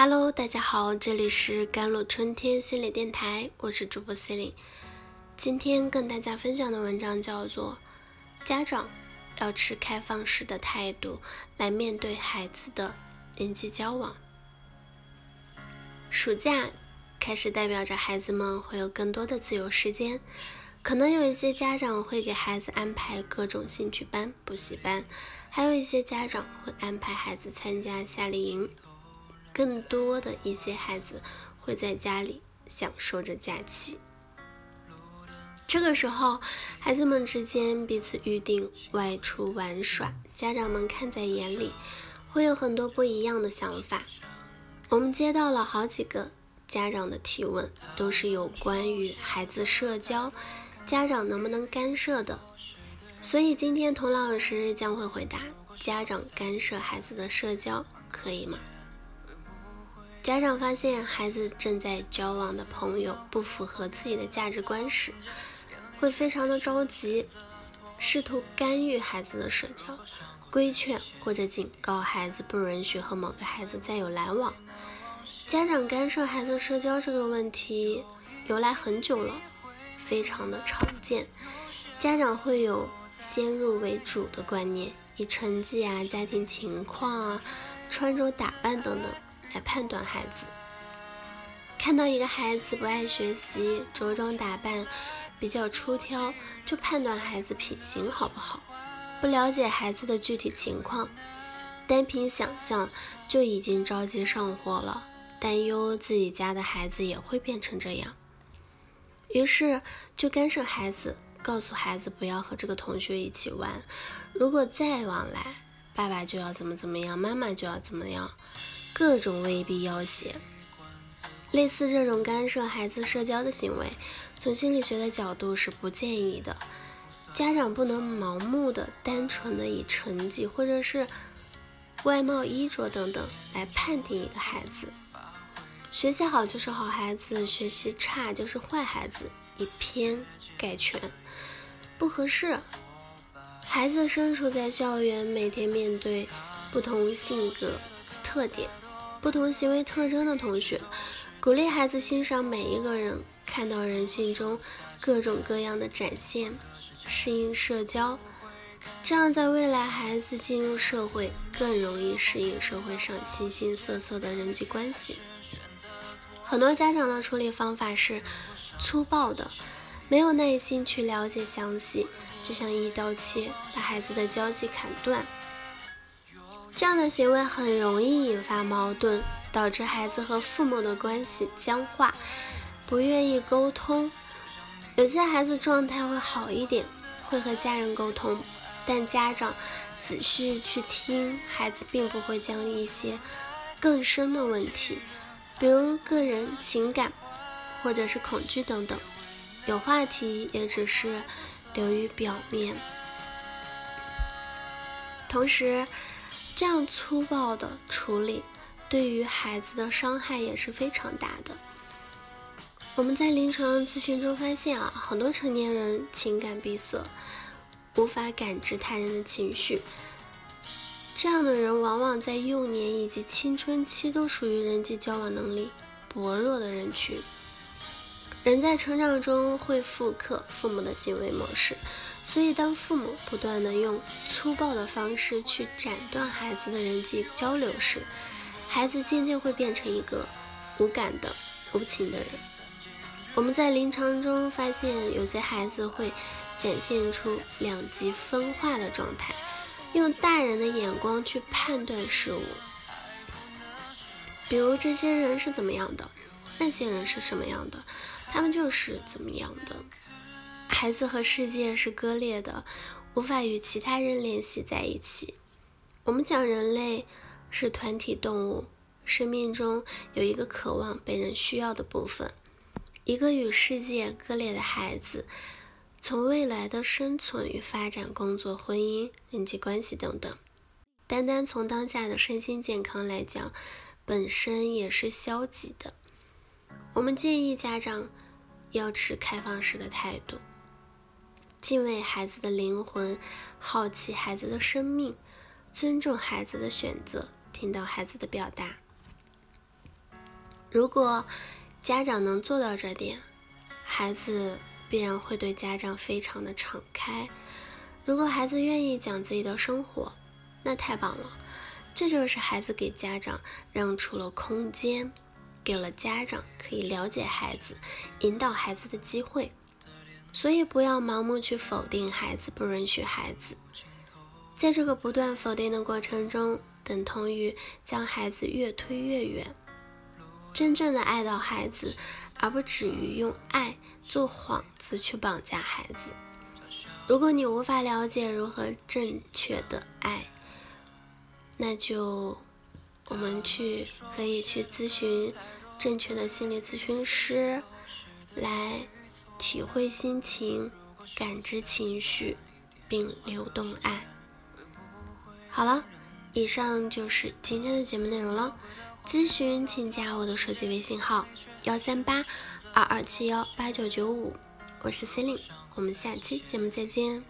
Hello，大家好，这里是甘露春天心理电台，我是主播 c e l i n 今天跟大家分享的文章叫做《家长要持开放式的态度来面对孩子的人际交往》。暑假开始，代表着孩子们会有更多的自由时间，可能有一些家长会给孩子安排各种兴趣班、补习班，还有一些家长会安排孩子参加夏令营。更多的一些孩子会在家里享受着假期，这个时候，孩子们之间彼此预定外出玩耍，家长们看在眼里，会有很多不一样的想法。我们接到了好几个家长的提问，都是有关于孩子社交，家长能不能干涉的。所以今天童老师将会回答：家长干涉孩子的社交可以吗？家长发现孩子正在交往的朋友不符合自己的价值观时，会非常的着急，试图干预孩子的社交，规劝或者警告孩子不允许和某个孩子再有来往。家长干涉孩子社交这个问题由来很久了，非常的常见。家长会有先入为主的观念，以成绩啊、家庭情况啊、穿着打扮等等。来判断孩子，看到一个孩子不爱学习、着装打扮比较出挑，就判断孩子品行好不好。不了解孩子的具体情况，单凭想象就已经着急上火了，担忧自己家的孩子也会变成这样，于是就干涉孩子，告诉孩子不要和这个同学一起玩，如果再往来，爸爸就要怎么怎么样，妈妈就要怎么样。各种威逼要挟，类似这种干涉孩子社交的行为，从心理学的角度是不建议的。家长不能盲目的、单纯的以成绩或者是外貌、衣着等等来判定一个孩子。学习好就是好孩子，学习差就是坏孩子，以偏概全不合适。孩子身处在校园，每天面对不同性格特点。不同行为特征的同学，鼓励孩子欣赏每一个人，看到人性中各种各样的展现，适应社交，这样在未来孩子进入社会更容易适应社会上形形色色的人际关系。很多家长的处理方法是粗暴的，没有耐心去了解详细，只想一刀切把孩子的交际砍断。这样的行为很容易引发矛盾，导致孩子和父母的关系僵化，不愿意沟通。有些孩子状态会好一点，会和家人沟通，但家长仔细去听，孩子并不会将一些更深的问题，比如个人情感或者是恐惧等等，有话题也只是流于表面。同时，这样粗暴的处理，对于孩子的伤害也是非常大的。我们在临床咨询中发现啊，很多成年人情感闭塞，无法感知他人的情绪。这样的人往往在幼年以及青春期都属于人际交往能力薄弱的人群。人在成长中会复刻父母的行为模式。所以，当父母不断的用粗暴的方式去斩断孩子的人际交流时，孩子渐渐会变成一个无感的、无情的人。我们在临床中发现，有些孩子会展现出两极分化的状态，用大人的眼光去判断事物，比如这些人是怎么样的，那些人是什么样的，他们就是怎么样的。孩子和世界是割裂的，无法与其他人联系在一起。我们讲人类是团体动物，生命中有一个渴望被人需要的部分。一个与世界割裂的孩子，从未来的生存与发展、工作、婚姻、人际关系等等，单单从当下的身心健康来讲，本身也是消极的。我们建议家长要持开放式的态度。敬畏孩子的灵魂，好奇孩子的生命，尊重孩子的选择，听到孩子的表达。如果家长能做到这点，孩子必然会对家长非常的敞开。如果孩子愿意讲自己的生活，那太棒了。这就是孩子给家长让出了空间，给了家长可以了解孩子、引导孩子的机会。所以不要盲目去否定孩子，不允许孩子。在这个不断否定的过程中，等同于将孩子越推越远。真正的爱到孩子，而不止于用爱做幌子去绑架孩子。如果你无法了解如何正确的爱，那就我们去可以去咨询正确的心理咨询师，来体会心情、感知情绪，并流动爱。好了，以上就是今天的节目内容了。咨询请加我的手机微信号：幺三八二二七幺八九九五，我是 c e l i n e 我们下期节目再见。